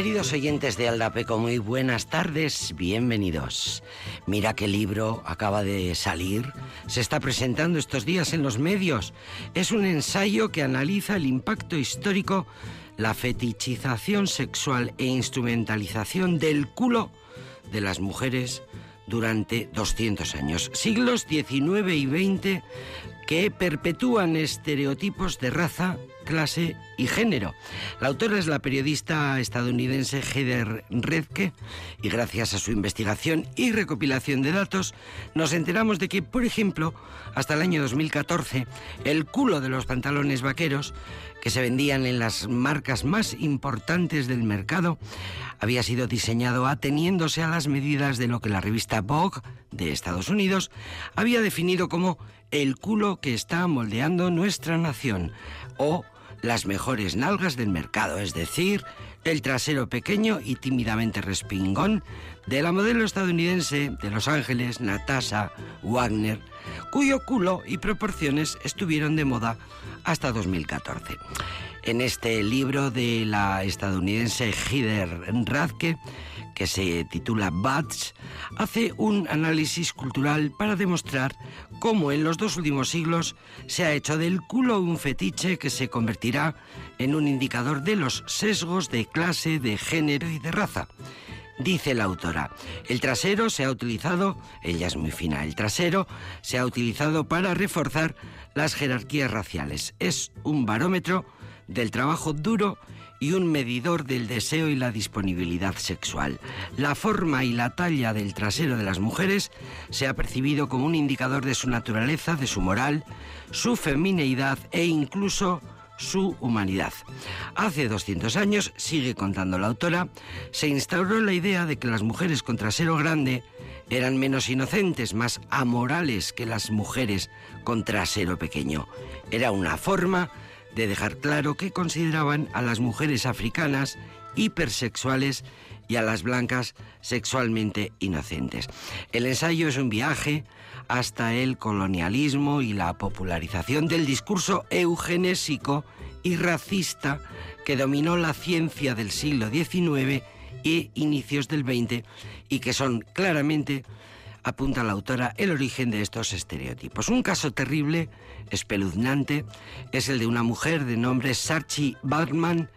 Queridos oyentes de Aldapeco, muy buenas tardes, bienvenidos. Mira qué libro acaba de salir, se está presentando estos días en los medios. Es un ensayo que analiza el impacto histórico, la fetichización sexual e instrumentalización del culo de las mujeres durante 200 años, siglos XIX y XX, que perpetúan estereotipos de raza, clase y género. La autora es la periodista estadounidense Heather Redke y gracias a su investigación y recopilación de datos nos enteramos de que, por ejemplo, hasta el año 2014, el culo de los pantalones vaqueros que se vendían en las marcas más importantes del mercado había sido diseñado ateniéndose a las medidas de lo que la revista Vogue de Estados Unidos había definido como el culo que está moldeando nuestra nación o las mejores nalgas del mercado, es decir, el trasero pequeño y tímidamente respingón de la modelo estadounidense de Los Ángeles, Natasha Wagner, cuyo culo y proporciones estuvieron de moda hasta 2014. En este libro de la estadounidense Heather Radke, que se titula Bats, hace un análisis cultural para demostrar cómo en los dos últimos siglos se ha hecho del culo un fetiche que se convertirá en un indicador de los sesgos de clase, de género y de raza. Dice la autora, el trasero se ha utilizado, ella es muy fina, el trasero se ha utilizado para reforzar las jerarquías raciales. Es un barómetro del trabajo duro y un medidor del deseo y la disponibilidad sexual. La forma y la talla del trasero de las mujeres se ha percibido como un indicador de su naturaleza, de su moral, su femineidad e incluso su humanidad. Hace 200 años, sigue contando la autora, se instauró la idea de que las mujeres con trasero grande eran menos inocentes, más amorales que las mujeres con trasero pequeño. Era una forma de dejar claro que consideraban a las mujeres africanas hipersexuales y a las blancas sexualmente inocentes. El ensayo es un viaje hasta el colonialismo y la popularización del discurso eugenésico y racista que dominó la ciencia del siglo XIX y inicios del XX y que son claramente apunta la autora el origen de estos estereotipos. Un caso terrible, espeluznante, es el de una mujer de nombre Sarchi Bartman,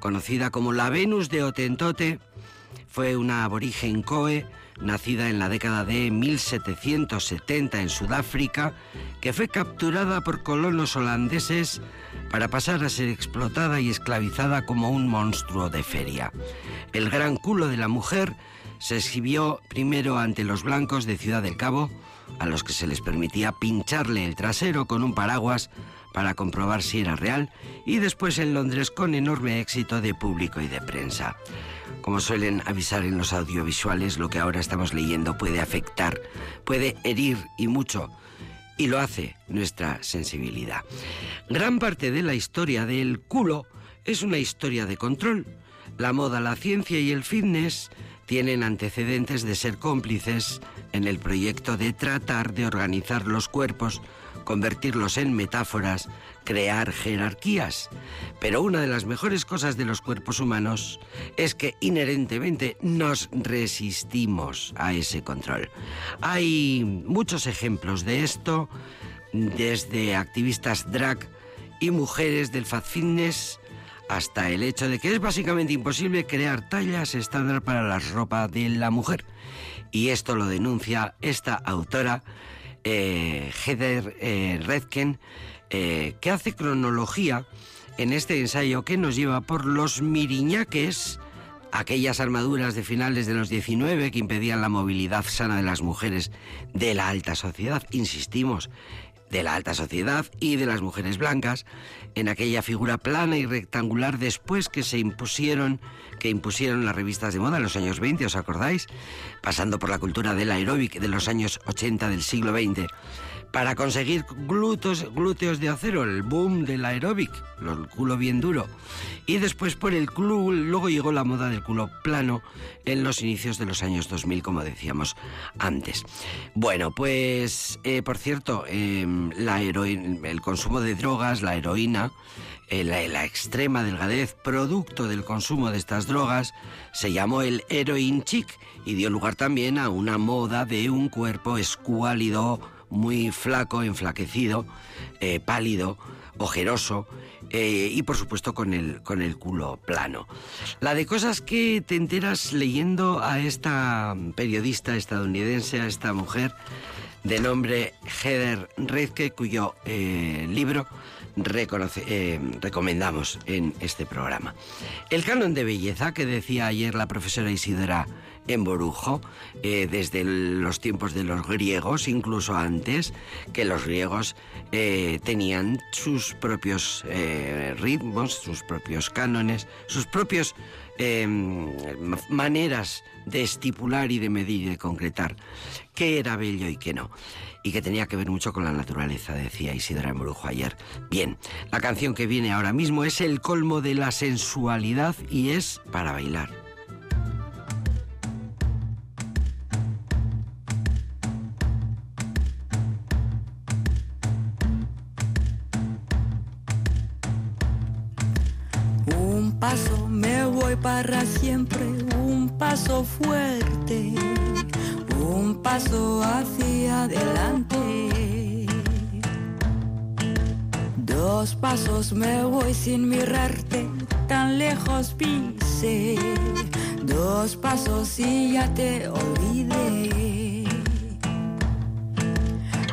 conocida como la Venus de Otentote. Fue una aborigen Coe, nacida en la década de 1770 en Sudáfrica, que fue capturada por colonos holandeses para pasar a ser explotada y esclavizada como un monstruo de feria. El gran culo de la mujer se exhibió primero ante los blancos de Ciudad del Cabo, a los que se les permitía pincharle el trasero con un paraguas para comprobar si era real, y después en Londres con enorme éxito de público y de prensa. Como suelen avisar en los audiovisuales, lo que ahora estamos leyendo puede afectar, puede herir y mucho, y lo hace nuestra sensibilidad. Gran parte de la historia del culo es una historia de control. La moda, la ciencia y el fitness tienen antecedentes de ser cómplices en el proyecto de tratar de organizar los cuerpos, convertirlos en metáforas, crear jerarquías. Pero una de las mejores cosas de los cuerpos humanos es que inherentemente nos resistimos a ese control. Hay muchos ejemplos de esto, desde activistas drag y mujeres del fat fitness, hasta el hecho de que es básicamente imposible crear tallas estándar para la ropa de la mujer. Y esto lo denuncia esta autora, eh, Heather eh, Redken, eh, que hace cronología en este ensayo que nos lleva por los miriñaques, aquellas armaduras de finales de los 19 que impedían la movilidad sana de las mujeres de la alta sociedad, insistimos, de la alta sociedad y de las mujeres blancas, en aquella figura plana y rectangular después que se impusieron, que impusieron las revistas de moda en los años 20, ¿os acordáis? Pasando por la cultura del aeróbic de los años 80 del siglo XX. Para conseguir glúteos, glúteos de acero, el boom del aeróbic, el culo bien duro. Y después por el culo, luego llegó la moda del culo plano en los inicios de los años 2000, como decíamos antes. Bueno, pues eh, por cierto, em, el consumo de drogas, la heroína, eh, la, extrema delgadez producto del consumo de estas drogas se llamó el heroin chic y dio lugar también a una moda de un cuerpo escuálido, muy flaco, enflaquecido, eh, pálido, ojeroso eh, y por supuesto con el, con el culo plano. La de cosas que te enteras leyendo a esta periodista estadounidense, a esta mujer de nombre Heather Redke, cuyo libro eh, recomendamos en este programa. El canon de belleza que decía ayer la profesora Isidora en Borujo, eh, desde los tiempos de los griegos, incluso antes, que los griegos eh, tenían sus propios ritmos, sus propios cánones, sus propios maneras de estipular y de medir y de concretar qué era bello y qué no y que tenía que ver mucho con la naturaleza, decía Isidra Embrujo ayer. Bien, la canción que viene ahora mismo es el colmo de la sensualidad y es para bailar. Paso me voy para siempre, un paso fuerte un paso hacia adelante. Dos pasos me voy sin mirarte, tan lejos pise. Dos pasos y ya te olvidé.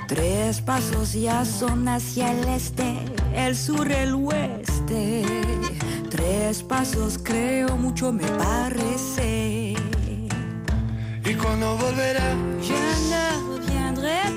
Tres pasos ya son hacia el este, el sur, el oeste. Tres pasos creo mucho me parece. ¿Y cuando volverá? Je ne reviendrai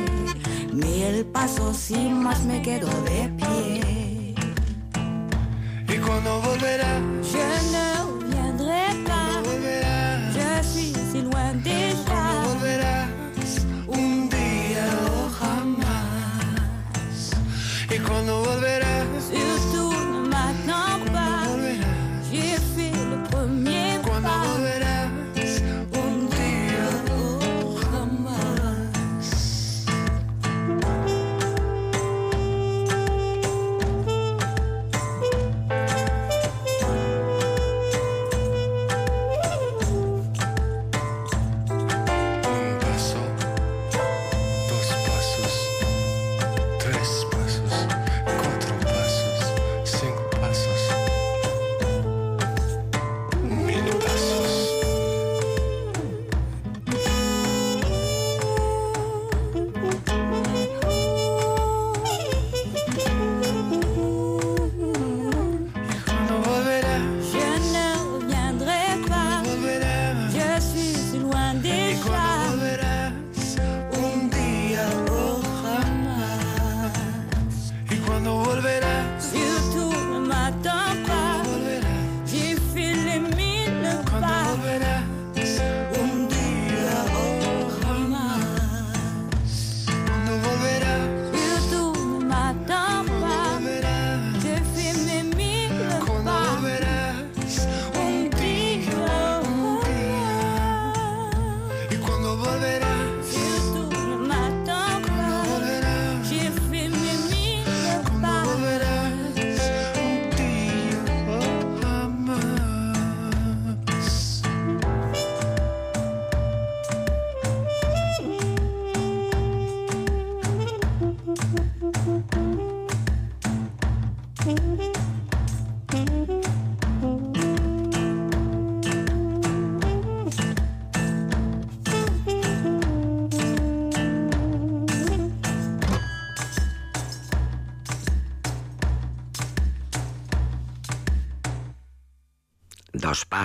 Mil pasos y más me quedo de pie. ¿Y cuándo volverás?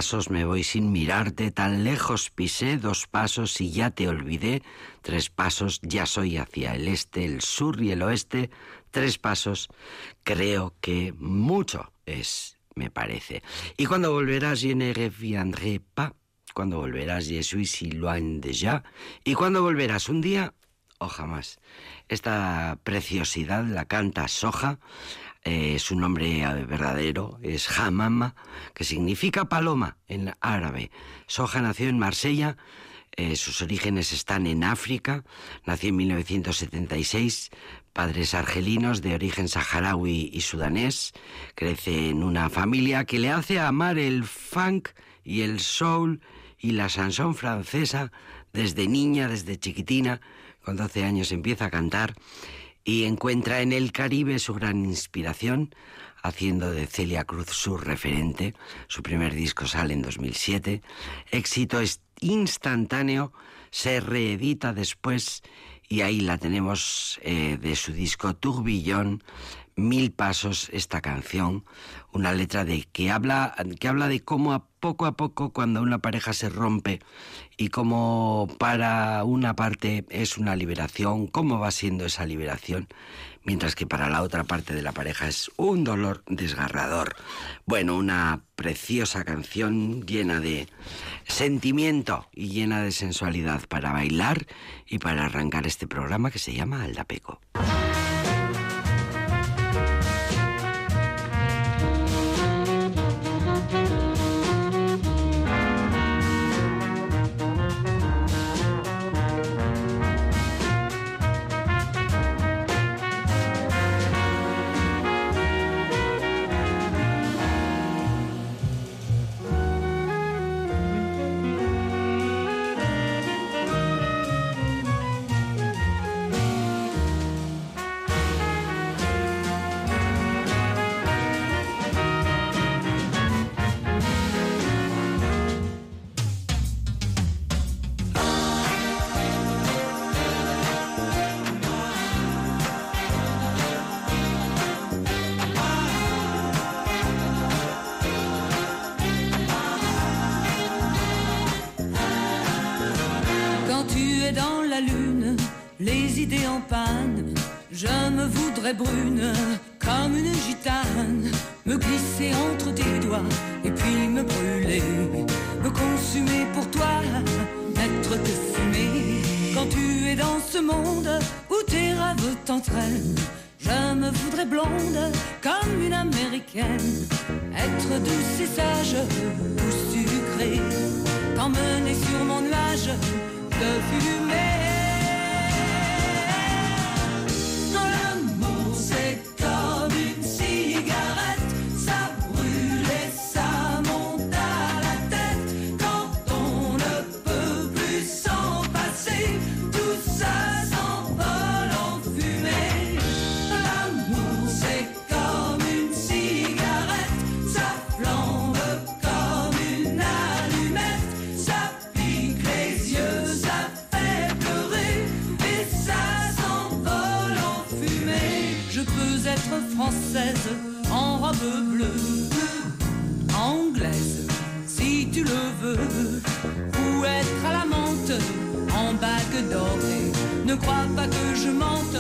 Pasos me voy sin mirarte, tan lejos pisé, dos pasos y ya te olvidé, tres pasos ya soy hacia el este, el sur y el oeste, tres pasos creo que mucho es, me parece. Y cuando volverás, je ne reviendrai pas, cuando volverás, je suis si loin déjà, y cuando volverás un día o jamás. Esta preciosidad la canta Soja, eh, su nombre verdadero es Hamama, que significa paloma en árabe. Soja nació en Marsella, eh, sus orígenes están en África, nació en 1976, padres argelinos de origen saharaui y sudanés, crece en una familia que le hace amar el funk y el soul y la chanson francesa desde niña, desde chiquitina, con 12 años empieza a cantar y encuentra en el Caribe su gran inspiración, haciendo de Celia Cruz su referente. Su primer disco sale en 2007. Éxito instantáneo, se reedita después y ahí la tenemos eh, de su disco Tourbillon, Mil Pasos, esta canción, una letra de que habla, que habla de cómo a poco a poco cuando una pareja se rompe y cómo para una parte es una liberación, cómo va siendo esa liberación, mientras que para la otra parte de la pareja es un dolor desgarrador. Bueno, una preciosa canción llena de sentimiento y llena de sensualidad para bailar y para arrancar este programa que se llama Aldapeco. Brune comme une en robe bleue, anglaise, si tu le veux, ou être à la menthe en bague dorée. Ne crois pas que je mente,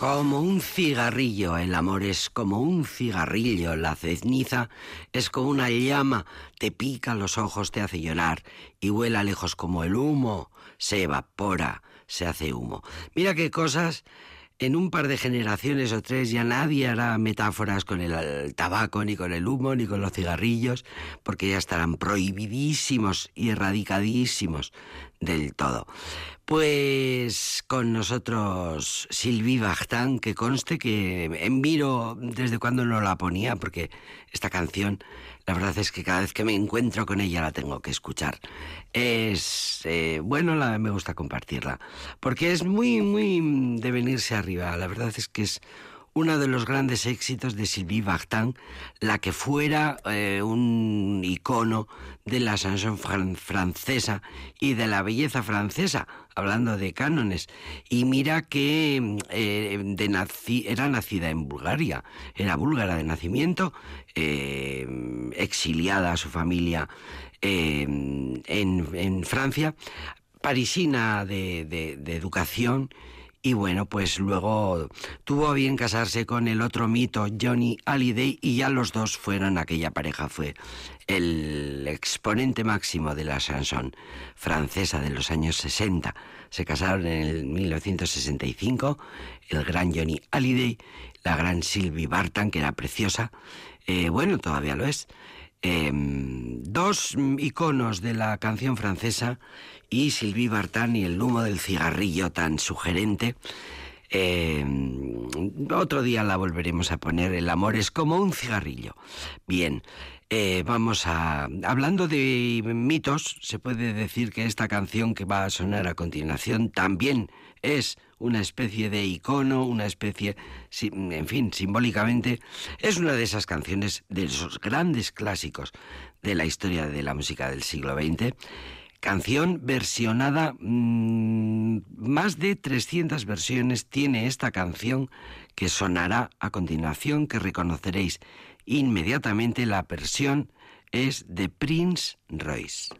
Como un cigarrillo, el amor es como un cigarrillo, la ceniza es como una llama, te pica los ojos, te hace llorar y vuela lejos como el humo, se evapora, se hace humo. Mira qué cosas en un par de generaciones o tres ya nadie hará metáforas con el, tabaco, ni con el humo, ni con los cigarrillos, porque ya estarán prohibidísimos y erradicadísimos del todo. Pues con nosotros Sylvie Vartan, que conste que miro desde cuando no la ponía, porque esta canción, la verdad es que cada vez que me encuentro con ella la tengo que escuchar. Es, eh, bueno, la, me gusta compartirla, porque es muy, muy de venirse arriba. La verdad es que es uno de los grandes éxitos de Sylvie Vartan, la que fuera eh, un icono de la chanson francesa y de la belleza francesa, hablando de cánones. Y mira que eh, era nacida en Bulgaria, era búlgara de nacimiento, eh, exiliada a su familia en, Francia, parisina de educación y bueno, pues luego tuvo bien casarse con el otro mito, Johnny Hallyday, y ya los dos fueron, aquella pareja fue el exponente máximo de la chanson francesa de los años 60. Se casaron en el 1965, el gran Johnny Hallyday, la gran Sylvie Bartan, que era preciosa, eh, bueno, todavía lo es. Em, dos iconos de la canción francesa y Sylvie Vartan y el humo del cigarrillo tan sugerente. Em, otro día la volveremos a poner. El amor es como un cigarrillo. Bien, eh, vamos a. Hablando de mitos, se puede decir que esta canción que va a sonar a continuación también es una especie de icono, una especie, en fin, simbólicamente, es una de esas canciones de esos grandes clásicos de la historia de la música del siglo XX. Canción versionada, mm, más de 300 versiones tiene esta canción que sonará a continuación, que reconoceréis inmediatamente. La versión es de Prince Royce.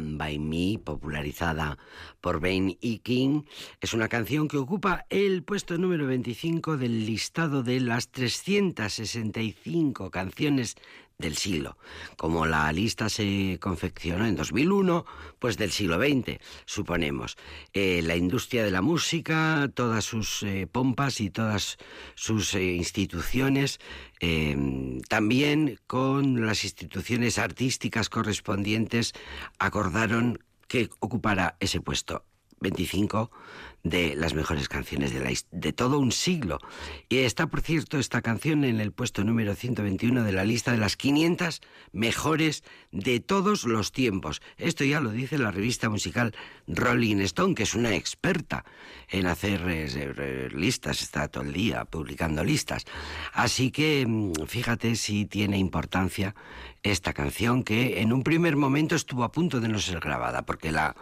By Me, popularizada por Ben E. King, es una canción que ocupa el puesto número 25 del listado de las 365 canciones del siglo. Como la lista se confeccionó en 2001, pues del siglo XX, suponemos. Eh, la industria de la música, todas sus eh, pompas y todas sus eh, instituciones, también con las instituciones artísticas correspondientes, acordaron que ocupara ese puesto 25 de las mejores canciones de, la, de todo un siglo. Y está, por cierto, esta canción en el puesto número 121 de la lista de las 500 mejores de todos los tiempos. Esto ya lo dice la revista musical Rolling Stone, que es una experta en hacer eh, listas, está todo el día publicando listas. Así que mm, fíjate si tiene importancia esta canción que en un primer momento estuvo a punto de no ser grabada, porque la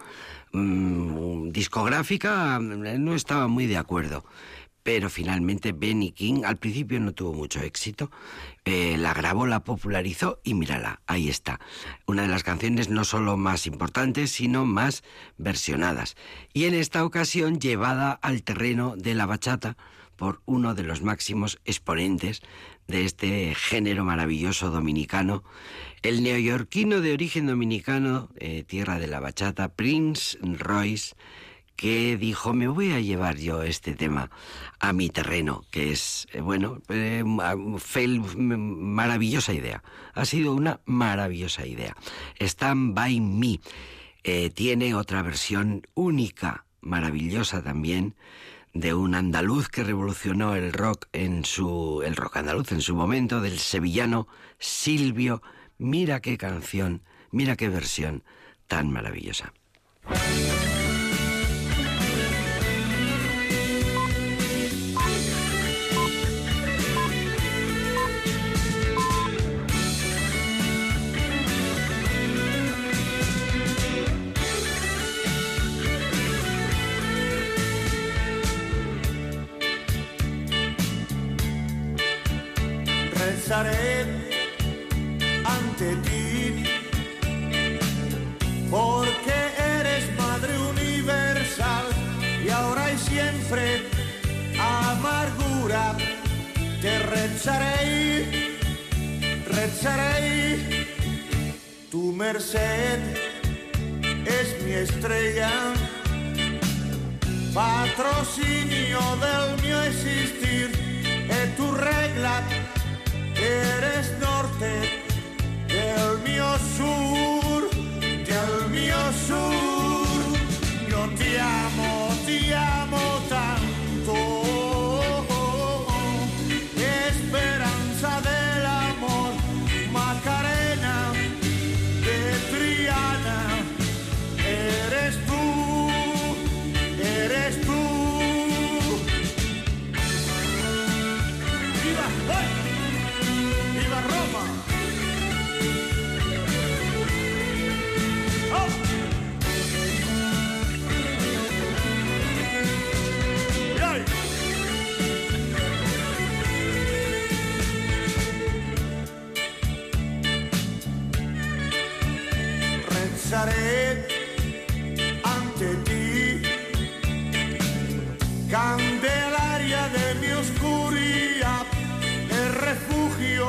Mm, discográfica no estaba muy de acuerdo. Pero finalmente Benny King al principio no tuvo mucho éxito. Eh, la grabó, la popularizó y mírala, ahí está. Una de las canciones no solo más importantes, sino más versionadas. Y en esta ocasión llevada al terreno de la bachata por uno de los máximos exponentes de este género maravilloso dominicano, el neoyorquino de origen dominicano, eh, tierra de la bachata, Prince Royce, que dijo, me voy a llevar yo este tema a mi terreno, que es, eh, bueno, eh, maravillosa idea. Ha sido una maravillosa idea. Stand By Me tiene otra versión única, maravillosa también, de un andaluz que revolucionó el rock en su el rock andaluz en su momento del sevillano Silvio Mira qué canción, mira qué versión tan maravillosa. Candelaria de mi oscuridad, el refugio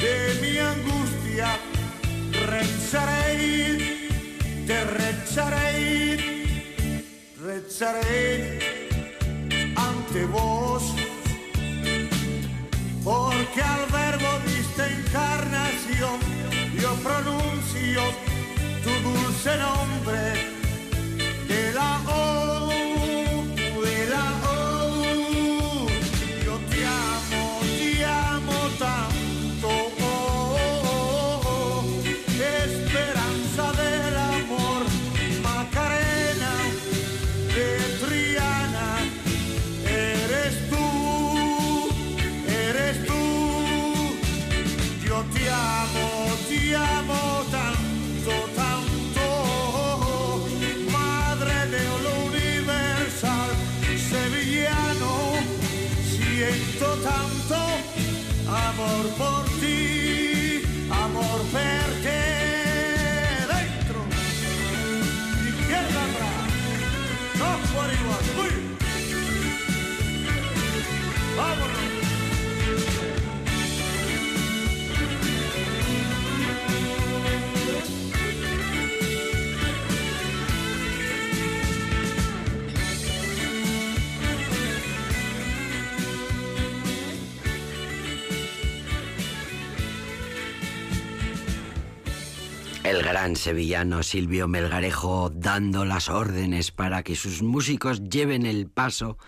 de mi angustia. Rezaré, te rezaré, rezaré ante vos, porque al verbo diste encarnación, yo pronuncio tu dulce nombre El gran sevillano Silvio Melgarejo dando las órdenes para que sus músicos lleven el paso,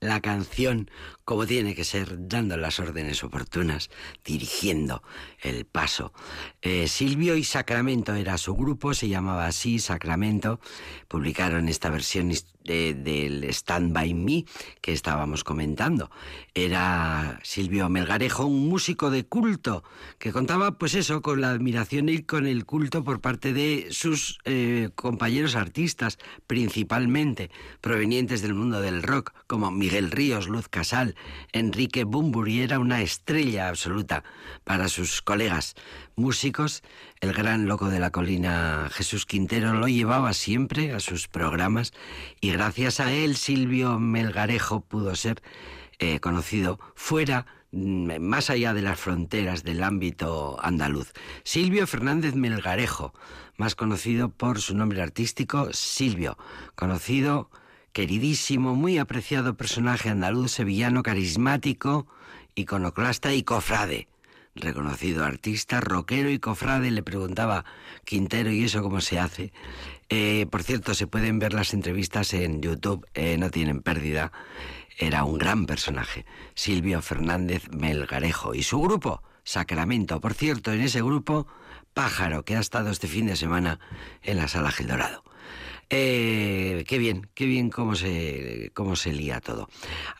la canción como tiene que ser, dando las órdenes oportunas, dirigiendo el paso. Eh, Silvio y Sacramento era su grupo, se llamaba así, Sacramento. Publicaron esta versión del Stand By Me que estábamos comentando. Era Silvio Melgarejo, un músico de culto, que contaba, pues eso, con la admiración y con el culto por parte de sus eh, compañeros artistas, principalmente provenientes del mundo del rock, como Miguel Ríos, Luz Casal, Enrique Bumburi era una estrella absoluta para sus colegas músicos. El gran loco de la colina Jesús Quintero lo llevaba siempre a sus programas y gracias a él Silvio Melgarejo pudo ser eh, conocido fuera mm, más allá de las fronteras del ámbito andaluz. Silvio Fernández Melgarejo, más conocido por su nombre artístico Silvio, conocido queridísimo, muy apreciado personaje andaluz, sevillano, carismático, iconoclasta y cofrade. Reconocido artista, rockero y cofrade, le preguntaba Quintero, ¿y eso cómo se hace? Eh, por cierto, se pueden ver las entrevistas en YouTube, eh, no tienen pérdida. Era un gran personaje, Silvio Fernández Melgarejo. Y su grupo, Sacramento. Por cierto, en ese grupo, Pájaro, que ha estado este fin de semana en la Sala Gil Dorado. Eh, qué bien, qué bien cómo se, cómo se lía todo.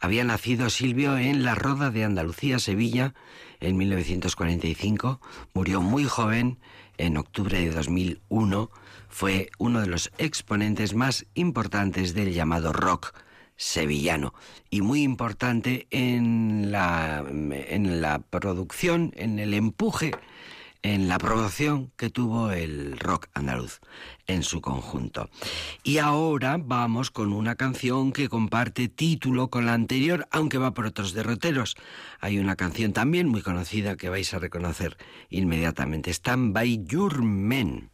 Había nacido Silvio en la Roda de Andalucía, Sevilla, en 1945. Murió muy joven, en octubre de 2001. Fue uno de los exponentes más importantes del llamado rock sevillano y muy importante en la, en la producción, en el empuje en la promoción que tuvo el rock andaluz en su conjunto. Y ahora vamos con una canción que comparte título con la anterior, aunque va por otros derroteros. Hay una canción también muy conocida que vais a reconocer inmediatamente. Stand by Your Men.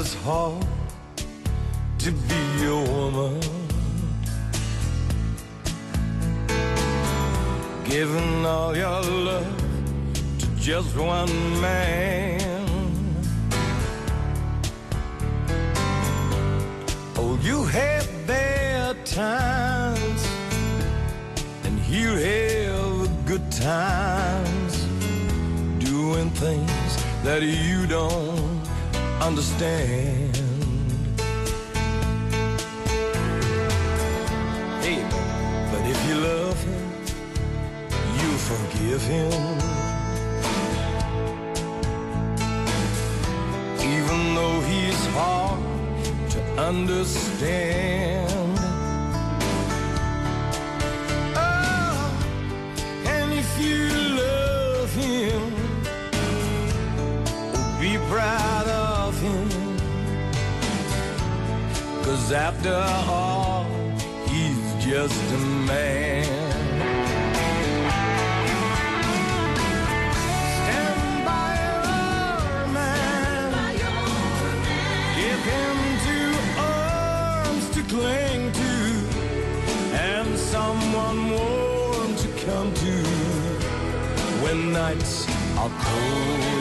It's hard to be a woman. Giving all your love to just one man. Oh, you have bad times, and you have good times doing things that you don't understand. Hey, but if you love him, you forgive him. Even though he's hard to understand. Oh, and if you love him, oh, be proud Cause after all, he's just a man. Cling to and someone warm to come to when nights are cold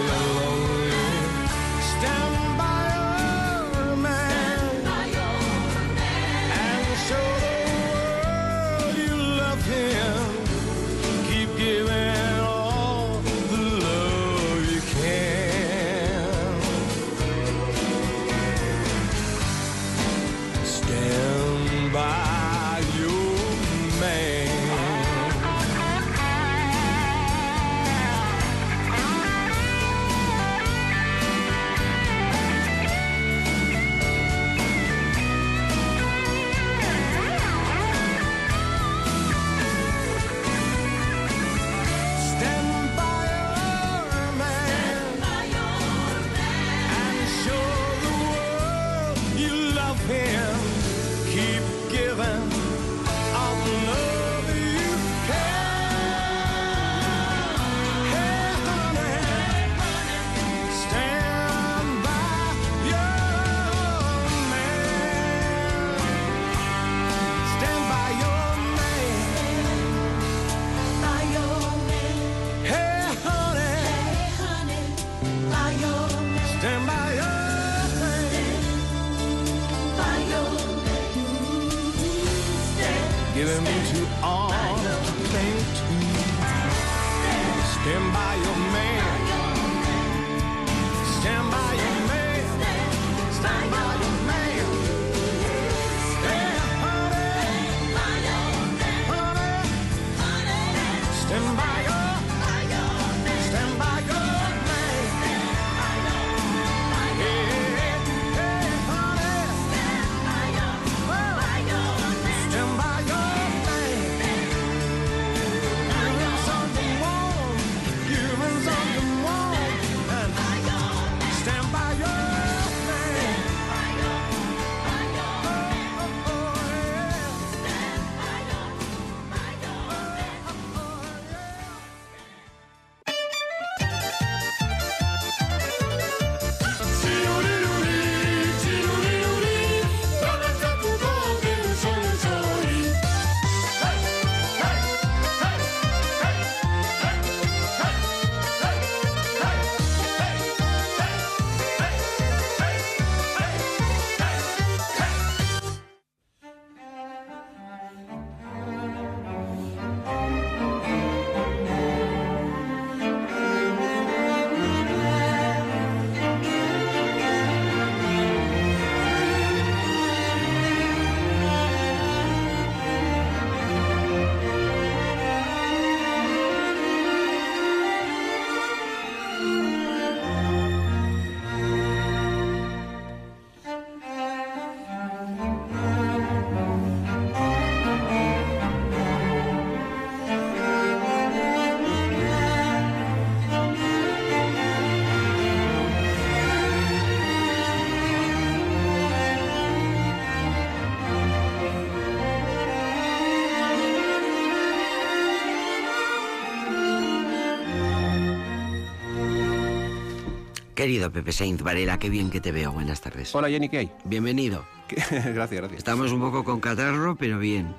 Querido Pepe Sainz Varela, qué bien que te veo. Buenas tardes. Hola Jenny, ¿qué hay? Bienvenido. Gracias, gracias. Estamos un poco con catarro, pero bien.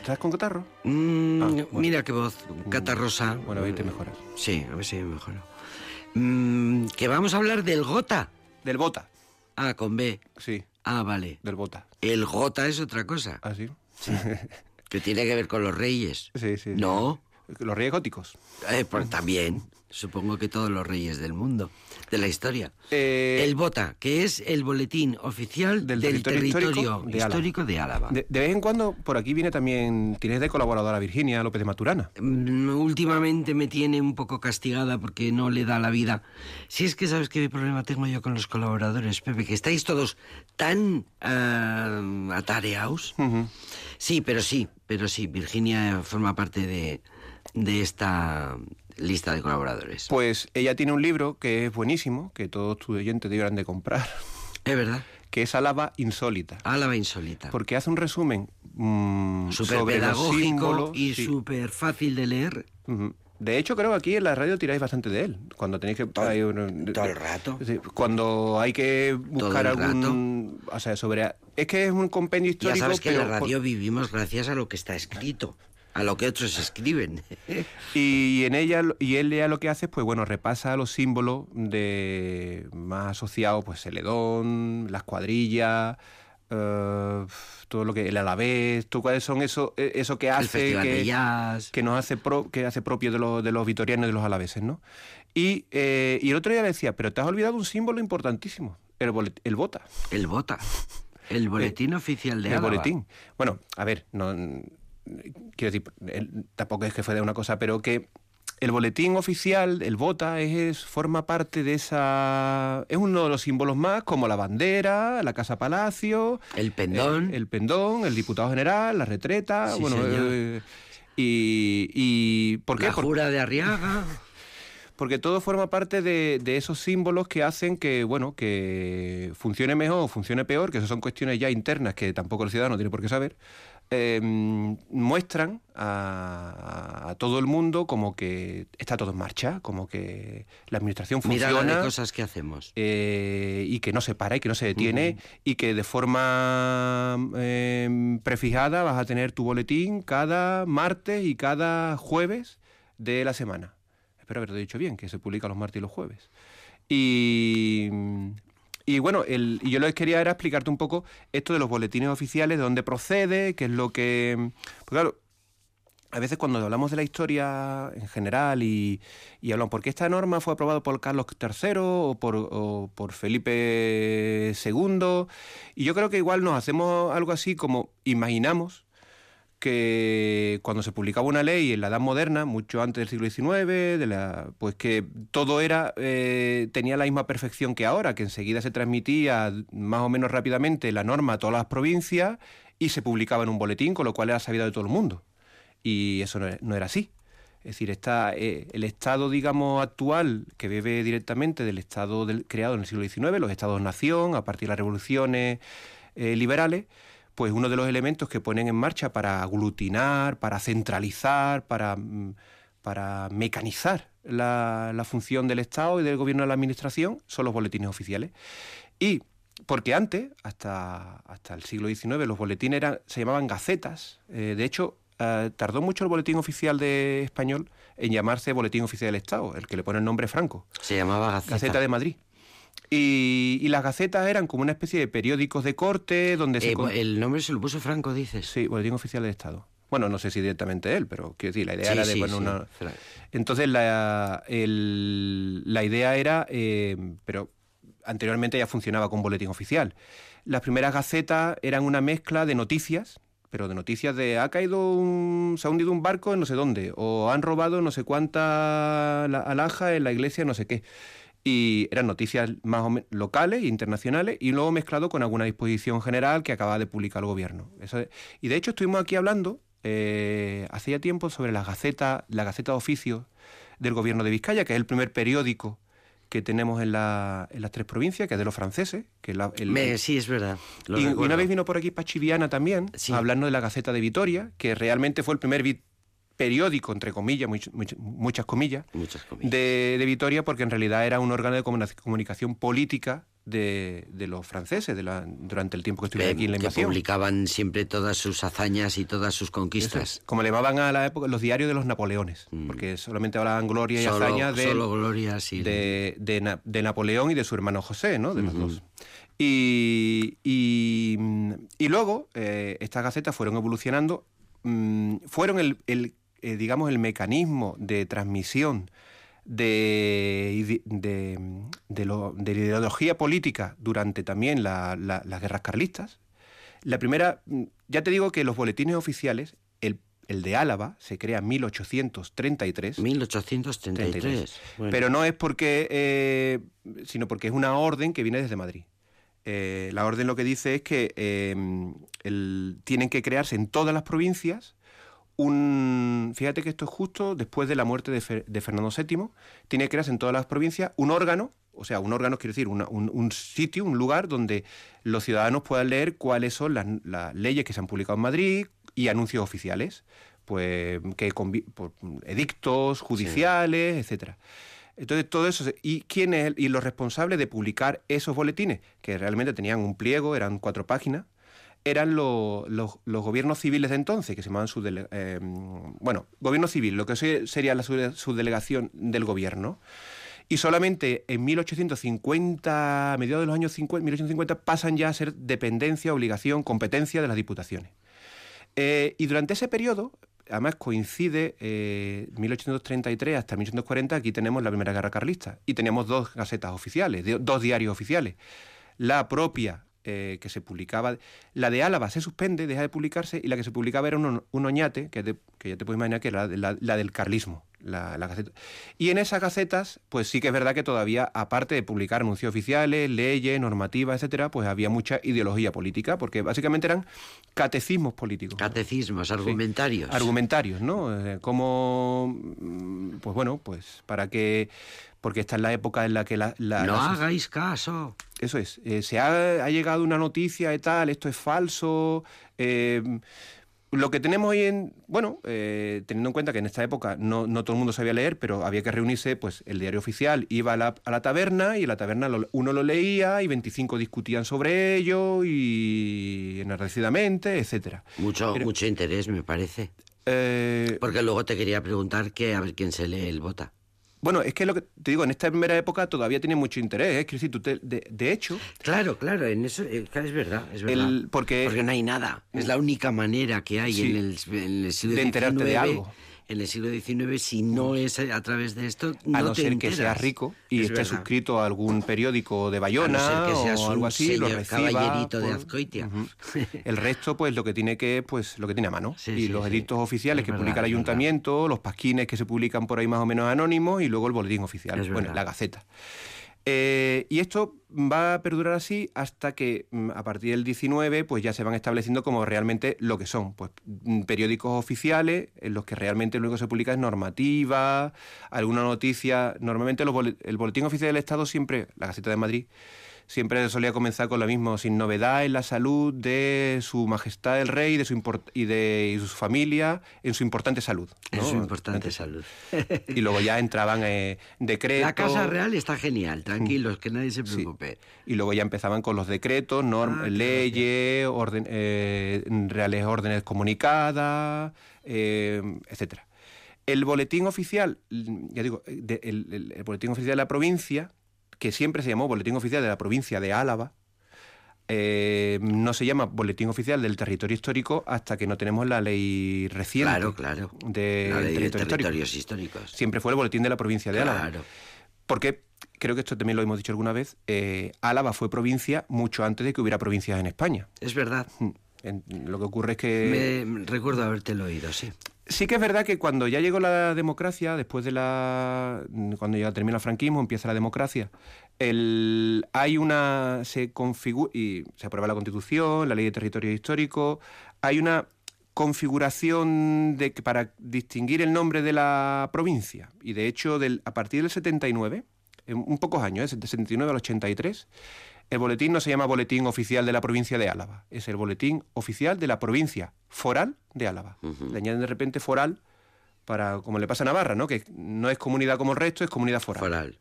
¿Estás con catarro? Mm, Ah, bueno. Mira qué voz catarrosa. Bueno, a ver, te mejoras. Sí, a ver si me mejoro. Mm, que vamos a hablar del gota. Del bota. Ah, con B. Sí, Ah, vale. del bota. El gota es otra cosa, ¿Ah, sí? que tiene que ver con los reyes. Sí, sí. sí. No, Los reyes góticos. eh, pues también. Supongo que todos los reyes del mundo, de la historia. Eh, el BOTA, que es el boletín oficial del, Del territorio, territorio histórico de Álava. histórico de Álava. de, de vez en cuando por aquí viene también, tienes de colaboradora Virginia López de Maturana. Mm, Últimamente me tiene un poco castigada porque no le da la vida. Si es que sabes qué problema tengo yo con los colaboradores, Pepe, que estáis todos tan ah, atareados. Sí, pero sí, pero sí, Virginia forma parte de, de esta lista de colaboradores. Pues ella tiene un libro que es buenísimo, que todos tus oyentes deberán de comprar, Es verdad, que es Álava Insólita. Álava insólita. Porque hace un resumen mm, Súper sobre los pedagógico símbolos. y sí. súper fácil de leer. De hecho, creo que aquí en la radio tiráis bastante de él. Cuando tenéis que. Todo- un- todo el rato. Cuando hay que buscar algún. O sea, sobre. Es que es un compendio Ya histórico. sabes que en la radio vivimos gracias a lo que está escrito, a lo que otros escriben. Y en ella y él ya lo que hace, pues bueno, repasa los símbolos de más asociados, pues Celedón, las cuadrillas, eh, todo lo que el alavés, todo cuáles son eso, eh, eso que El hace Festival que, de Jazz. que nos hace pro- que hace propio de los de los vitorianos y de los alaveses, ¿no? Y, eh, y el otro día le decía, pero te has olvidado un símbolo importantísimo, el, bolet- el bota. El BOTA, el boletín oficial de el Álava. boletín. Bueno, a ver, no quiero decir, tampoco es que fue de una cosa, pero que el boletín oficial, el bota, es, forma parte de esa. Es uno de los símbolos más, como la bandera, la casa palacio, El pendón. el, el pendón, el diputado general, la retreta, Sí, bueno, eh, y, y ¿por qué? La jura de Arriaga. porque todo forma parte de, de esos símbolos que hacen que, bueno, que funcione mejor o funcione peor, que eso son cuestiones ya internas que tampoco el ciudadano tiene por qué saber, eh, muestran a, a todo el mundo como que está todo en marcha, como que la administración Mira funciona de cosas que hacemos. eh, y que no se para y que no se detiene y que de forma eh, prefijada vas a tener tu boletín cada martes y cada jueves de la semana. Espero haberte dicho bien, que se publica los martes y los jueves. Y, y bueno, el, y yo lo que quería era explicarte un poco esto de los boletines oficiales, de dónde procede, qué es lo que... Pues claro, a veces cuando hablamos de la historia en general y, y hablamos, ¿por qué esta norma fue aprobada por Carlos III o por, o por Felipe II? Y yo creo que igual nos hacemos algo así como imaginamos que cuando se publicaba una ley en la Edad Moderna, mucho antes del siglo XIX, de la, pues que todo era eh, tenía la misma perfección que ahora, que enseguida se transmitía más o menos rápidamente la norma a todas las provincias y se publicaba en un boletín, con lo cual era sabido de todo el mundo. Y eso no era así. Es decir, está, eh, el Estado, digamos, actual, que bebe directamente del Estado del- creado en el siglo XIX, los Estados-nación, a partir de las revoluciones eh, liberales, pues uno de los elementos que ponen en marcha para aglutinar, para centralizar, para, mm, para mecanizar la, la función del Estado y del gobierno de la administración son los boletines oficiales. Y porque antes, hasta, hasta el siglo XIX, los boletines eran, se llamaban gacetas. Eh, de hecho, eh, tardó mucho el boletín oficial de español en llamarse Boletín Oficial del Estado, el que le pone el nombre Franco. Se llamaba Gaceta. Gaceta de Madrid. Y, y las gacetas eran como una especie de periódicos de corte donde se... Eh, con- el nombre se lo puso Franco, dices. Sí, Boletín Oficial del Estado. Bueno, no sé si directamente él, pero quiero decir, la idea Sí, era de sí, una... Entonces la, el- la idea era, eh, pero anteriormente ya funcionaba con boletín oficial. Las primeras gacetas eran una mezcla de noticias, pero de noticias de ha caído un, se ha hundido un barco en no sé dónde, o han robado no sé cuánta la- alhaja en la iglesia no sé qué. Y eran noticias más o menos locales e internacionales y luego mezclado con alguna disposición general que acaba de publicar el gobierno. Eso es- y de hecho estuvimos aquí hablando eh, hace ya tiempo sobre la Gaceta, la Gaceta de Oficios del Gobierno de Vizcaya, que es el primer periódico que tenemos en, la- en las tres provincias, que es de los franceses. Que la- el- Me- sí, es verdad. y, y una vez vino por aquí Pachiviana también, Sí. hablando de la Gaceta de Vitoria, que realmente fue el primer periódico, entre comillas, much- much- muchas comillas, Muchas comillas. de, de Vitoria, porque en realidad era un órgano de comunicación política de, de los franceses de la- durante el tiempo que estuvieron Eh, aquí en la que invasión. publicaban siempre todas sus hazañas y todas sus conquistas. es. Como le llamaban a la época los diarios de los Napoleones, porque solamente hablaban gloria y Mm. Solo, hazañas de, y... de, de Na- de Napoleón y de su hermano José, ¿no? De los dos. Y, y, mm, y luego eh, estas gacetas fueron evolucionando, mm, fueron el, el, eh, digamos, el mecanismo de transmisión de, de, de lo- de la ideología política durante también la- la- las guerras carlistas. La primera, mm, ya te digo que los boletines oficiales, el, el de Álava se crea en 1833. 1833. 33. Bueno. Pero no es porque, eh, sino porque es una orden que viene desde Madrid. Eh, la orden lo que dice es que eh, el- tienen que crearse en todas las provincias un... Fíjate que esto es justo después de la muerte de, Fer- de Fernando VII. Tiene que crearse en todas las provincias un órgano, o sea, un órgano quiere decir una- un, un sitio, un lugar donde los ciudadanos puedan leer cuáles son las, las leyes que se han publicado en Madrid y anuncios oficiales, pues que por edictos judiciales, etcétera. Entonces, todo eso. ¿Y quién es el- y los responsables de publicar esos boletines? Que realmente tenían un pliego, eran cuatro páginas. Eran lo- los- gobiernos civiles de entonces, que se llamaban subdele- eh, bueno, gobierno civil, lo que se- sería la subde- subdelegación del gobierno. Y solamente en 1850, a mediados de los años 50, 1850, pasan ya a ser dependencia, obligación, competencia de las diputaciones. Eh, y durante ese periodo, además coincide eh, 1833 hasta 1840, aquí tenemos la Primera Guerra Carlista y teníamos dos gacetas oficiales, dos diarios oficiales. La propia eh, que se publicaba, la de Álava se suspende, deja de publicarse y la que se publicaba era un, un oñate, que, de- que ya te puedes imaginar que era la, la- la del carlismo, la, la gaceta. Y en esas gacetas, pues sí que es verdad que todavía, aparte de publicar anuncios oficiales, leyes, normativas, etcétera, pues había mucha ideología política, porque básicamente eran catecismos políticos. Catecismos, argumentarios. argumentarios, ¿no? Eh, como, mm, pues bueno, pues para que, porque esta es la época en la que la... no hagáis caso. Eso es, eh, se ha, ha llegado una noticia y tal, esto es falso. eh, lo que tenemos hoy en, bueno, eh, teniendo en cuenta que en esta época no, no todo el mundo sabía leer, pero había que reunirse, pues el diario oficial iba a la, a la taberna y en la taberna lo- uno lo leía y 25 discutían sobre ello y enardecidamente, etcétera. Mucho, Pero- mucho interés, me parece. Eh, Porque luego te quería preguntar que a ver quién se lee el bota. Bueno, es que lo que te digo, en esta primera época todavía tiene mucho interés, ¿eh? Decir, tú te- de, de hecho, Claro, claro, en eso eh, es verdad, es verdad. El- porque- no hay nada. Es la única manera que hay Sí. en, el, en el siglo De enterarte de algo. En el siglo XIX, si no es a través de esto, no a no te ser que seas rico y Es estés verdad. suscrito a algún periódico de Bayona A no ser que seas o algo así, lo reciba caballerito de Azcoitia. El resto, pues lo que tiene que, pues lo que tiene a mano. Sí, y sí, los sí. edictos oficiales Es que verdad, publica el ayuntamiento, los pasquines que se publican por ahí más o menos anónimos y luego el boletín oficial, Es bueno, verdad. la gaceta. Eh, y esto va a perdurar así hasta que mm, a partir del 19 pues ya se van estableciendo como realmente lo que son, pues mm, periódicos oficiales en los que realmente lo único que se publica es normativa, alguna noticia, normalmente los el boletín oficial del Estado siempre, la Gaceta de Madrid, siempre solía comenzar con lo mismo, sin novedad en la salud de su majestad el rey de su y de y su familia, en su importante salud. Es ¿no? su importante salud. Y luego ya entraban eh, decretos. La Casa Real está genial, tranquilos, que nadie se Sí. preocupe. Y luego ya empezaban con los decretos, norm- Ah, leyes, orden- eh, reales órdenes comunicadas, eh, etcétera. El boletín oficial, mm, ya digo, de- el, el- el boletín oficial de la provincia, que siempre se llamó boletín oficial de la provincia de Álava, eh, no se llama boletín oficial del territorio histórico hasta que no tenemos la ley reciente Claro, claro. del La ley de histórico. territorios históricos. Siempre fue el boletín de la provincia de Álava. Claro. Porque creo que esto también lo hemos dicho alguna vez, eh, Álava fue provincia mucho antes de que hubiera provincias en España. Es verdad. Mm, en- lo que ocurre es que... Me recuerdo habértelo oído, sí. Sí que es verdad que cuando ya llegó la democracia, después de la... cuando ya termina el franquismo, empieza la democracia, el, hay una... se configura... y se aprueba la Constitución, la Ley de Territorio Histórico, hay una configuración de para distinguir el nombre de la provincia. Y de hecho, del, a partir del 79, en un pocos años, ¿eh? del 79 al 83, el boletín no se llama Boletín Oficial de la Provincia de Álava, es el Boletín Oficial de la Provincia Foral de Álava. Le añaden de repente foral para, como le pasa a Navarra, ¿no? que no es comunidad como el resto, es comunidad foral. Foral.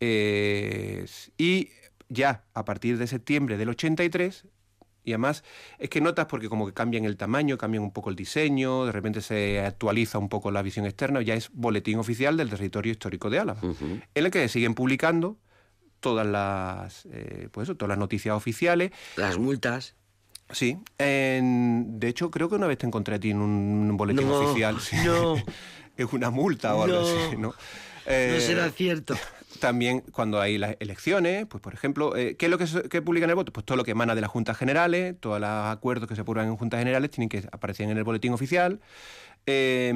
Eh, y ya a partir de septiembre del 83, y además es que notas porque como que cambian el tamaño, cambian un poco el diseño, de repente se actualiza un poco la visión externa, ya es boletín oficial del territorio histórico de Álava, en el que siguen publicando todas las, eh, pues eso, todas las noticias oficiales. Las multas. Sí, en- de hecho creo que una vez te encontré a ti en un boletín No, oficial. sí. no. es una multa o algo No. así, ¿no? No Eh, será cierto. también cuando hay las elecciones, pues por ejemplo, eh, ¿qué es lo que, que publican en el voto? Pues todo lo que emana de las juntas generales, todos los acuerdos que se aprueban en juntas generales tienen que aparecer en el boletín oficial. Eh,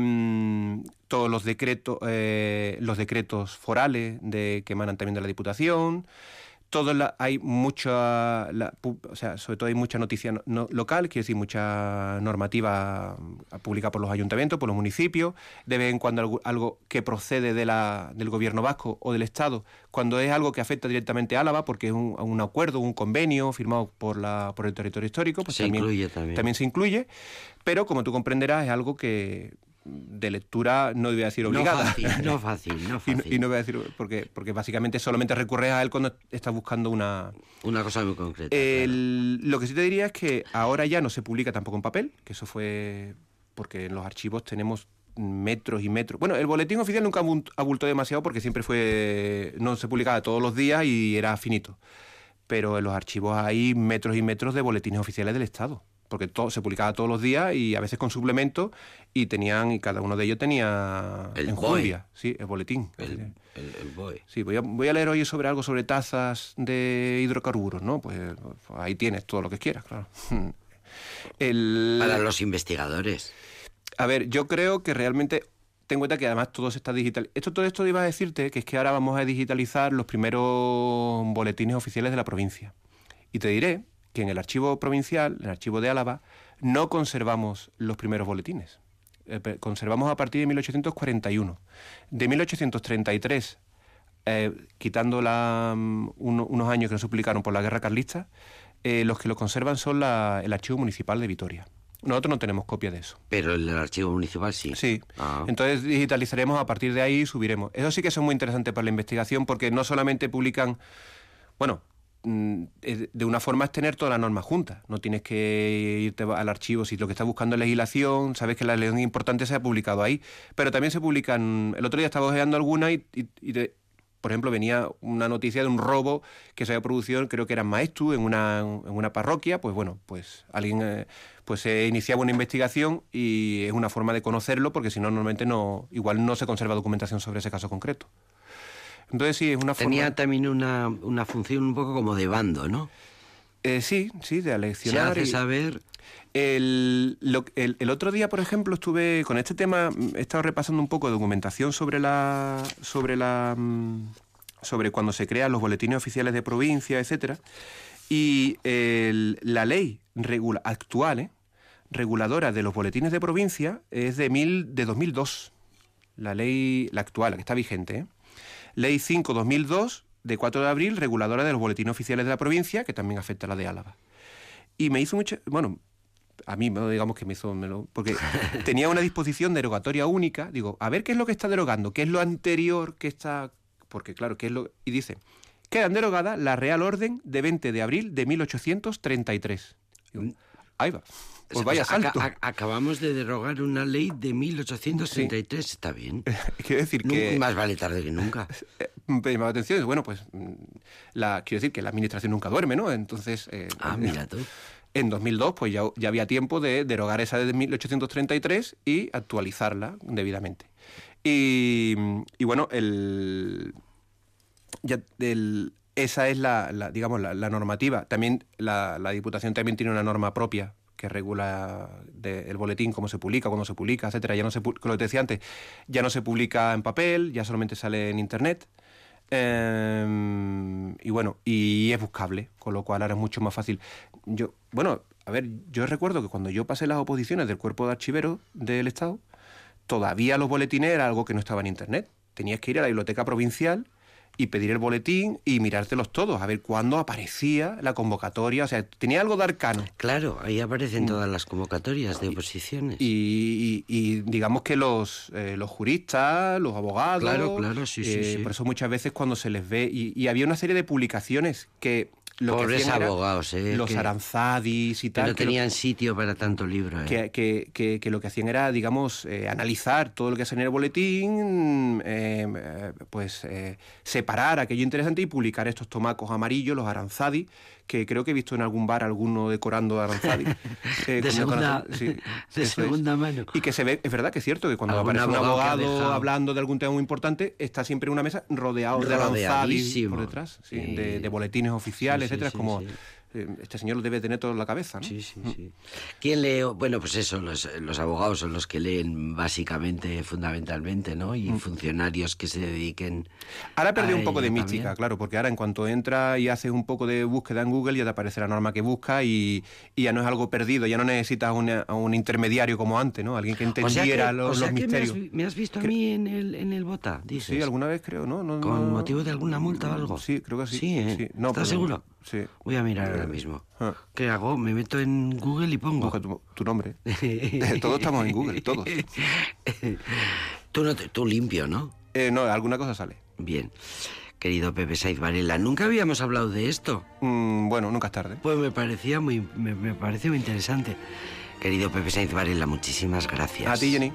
todos los decretos, eh, los decretos forales de, que emanan también de la Diputación. Todo la- hay mucha, la o sea, sobre todo hay mucha noticia no- no- local, quiero decir, mucha normativa mm, publicada por los ayuntamientos, por los municipios, de vez en cuando algo, algo que procede de la, del gobierno vasco o del Estado, cuando es algo que afecta directamente a Álava, porque es un, un acuerdo, un convenio firmado por, la, por el territorio histórico, pues Se también, incluye también. se incluye, pero como tú comprenderás es algo que de lectura no voy a decir No obligada. fácil, no fácil, no no, fácil. y no voy a decir porque, porque básicamente solamente recurres a él cuando estás buscando una... Una cosa muy concreta. El- Lo que sí te diría es que ahora ya no se publica tampoco en papel, que eso fue porque en los archivos tenemos metros y metros. Bueno, el boletín oficial nunca abultó demasiado porque siempre fue no se publicaba todos los días y era finito. Pero en los archivos hay metros y metros de boletines oficiales del Estado, porque todo se publicaba todos los días y a veces con suplementos y tenían y cada uno de ellos tenía El enjundia, sí, el boletín. El, el. Sí, voy a, voy a leer hoy sobre algo sobre tazas de hidrocarburos, ¿no? Pues, pues ahí tienes todo lo que quieras, claro. El, Para los investigadores. A ver, yo creo que realmente ten en cuenta que además todo se está digital. Esto, todo esto iba a decirte que es que ahora vamos a digitalizar los primeros boletines oficiales de la provincia. Y te diré que en el archivo provincial, en el archivo de Álava, no conservamos los primeros boletines. Eh, conservamos a partir de 1841. De 1833, eh, quitando la, mm, uno- unos años que no se publicaron por la guerra carlista, eh, los que lo conservan son la- el archivo municipal de Vitoria. Nosotros no tenemos copia de eso. Pero el archivo municipal sí. Sí. Ah. Entonces digitalizaremos a partir de ahí y subiremos. Eso sí que son muy interesantes para la investigación porque no solamente publican, bueno, de una forma es tener toda la norma junta. No tienes que irte al archivo si lo que estás buscando es legislación, sabes que la legislación importante se ha publicado ahí. Pero también se publican. El otro día estaba ojeando alguna y, y- y te- por ejemplo, venía una noticia de un robo que se había producido, creo que era en Maestu, en una, en una parroquia. Pues bueno, pues alguien eh, pues se iniciaba una investigación y es una forma de conocerlo porque si no, normalmente no, igual no se conserva documentación sobre ese caso concreto. Entonces sí, es una forma... Tenía también una, una función un poco como de bando, ¿no? Eh, sí, sí, de Se aleccionar. hace y- saber... El, lo- el- el otro día, por ejemplo, estuve con este tema, he estado repasando un poco de documentación sobre la sobre la mm, sobre cuando se crean los boletines oficiales de provincia, etcétera, y el- la ley regula, actual, ¿eh? reguladora de los boletines de provincia es de mil de 2002. La ley la actual, la que está vigente, ¿eh? Ley 5-2002 de 4 de abril, reguladora de los boletines oficiales de la provincia, que también afecta a la de Álava. Y me hizo mucho, bueno, a mí digamos que me hizo, me lo- porque tenía una disposición derogatoria única, digo, a ver qué es lo que está derogando, qué es lo anterior que está, porque claro, qué es lo, y dice, quedan derogadas la Real Orden de 20 de abril de 1833. Digo, ahí va, pues vaya sea, aca- salto. acabamos de derogar una ley de 1833, está bien. Quiero decir que... Más vale tarde que nunca. eh, me llamaba la atención, bueno, pues mm, la, quiero decir que la administración nunca duerme, ¿no? Entonces, eh, Ah, mira tú. en 2002 pues ya, ya había tiempo de derogar esa de 1833 y actualizarla debidamente. Y, y bueno, el, ya el- esa es la, la, digamos, la, normativa. También la, la Diputación también tiene una norma propia que regula de- el boletín, cómo se publica, cuándo se publica, etcétera. Ya no se, como te decía antes, ya no se publica en papel, ya solamente sale en internet. Eh, y bueno, y es buscable, con lo cual ahora es mucho más fácil. Yo, bueno, a ver, yo recuerdo que cuando yo pasé las oposiciones del cuerpo de archiveros del Estado, todavía los boletines era algo que no estaba en internet. Tenías que ir a la biblioteca provincial y pedir el boletín y mirártelos todos, a ver cuándo aparecía la convocatoria. O sea, tenía algo de arcano. Claro, ahí aparecen todas las convocatorias de oposiciones. Mm. Y, y- y digamos que los, eh, los juristas, los abogados. Claro, claro, sí, sí, eh, sí. Por eso muchas veces cuando se les ve. Y, y había una serie de publicaciones que. Lo Pobres que abogados, ¿eh? Los que- aranzadis y tal. no que lo- tenían sitio para tanto libro. ¿eh? que, que- que- lo que hacían era, digamos, eh, analizar todo lo que hacía en el boletín, eh, eh, pues eh, separar aquello interesante y publicar estos tomacos amarillos, los aranzadi, que creo que he visto en algún bar alguno decorando aranzadi. eh, De segunda- sí, de es. segunda mano. Y que se ve, es verdad que es cierto que cuando aparece un abogado ha abogado hablando de algún tema muy importante, está siempre en una mesa rodeado de aranzadi por detrás, sí, Sí. de, de boletines oficiales, etcétera. como, este señor lo debe tener todo en la cabeza, ¿no? Sí, sí, sí. ¿Quién lee? Bueno, pues eso, los, los abogados son los que leen básicamente, fundamentalmente, ¿no? Y funcionarios que se dediquen. Ahora perdió un poco de mística, también. claro, porque ahora en cuanto entra y haces un poco de búsqueda en Google ya te aparece la norma que busca y, y ya no es algo perdido, ya no necesitas una- a un intermediario como antes, ¿no? Alguien que O sea que, entendiera o los, sea los que me, has, misterios. me has visto a mí en el, en el bota, dices. Sí, alguna vez creo, ¿no? No- ¿Con no- motivo de alguna multa o algo? Sí, creo que sí. Sí, ¿eh? Sí, no, ¿Estás pero- seguro? Sí. Voy a mirar ahora mismo. Ah. ¿Qué hago? Me meto en Google y pongo. Busca tu, tu nombre. todos estamos en Google, todos. tú, no te- tú limpio, ¿no? Eh, no, alguna cosa sale. Bien. Querido Pepe Saiz Varela, nunca habíamos hablado de esto. Mm, bueno, nunca es tarde. Pues me parecía muy, me, me pareció muy interesante. Querido Pepe Saiz Varela, muchísimas gracias. A ti, Jenny.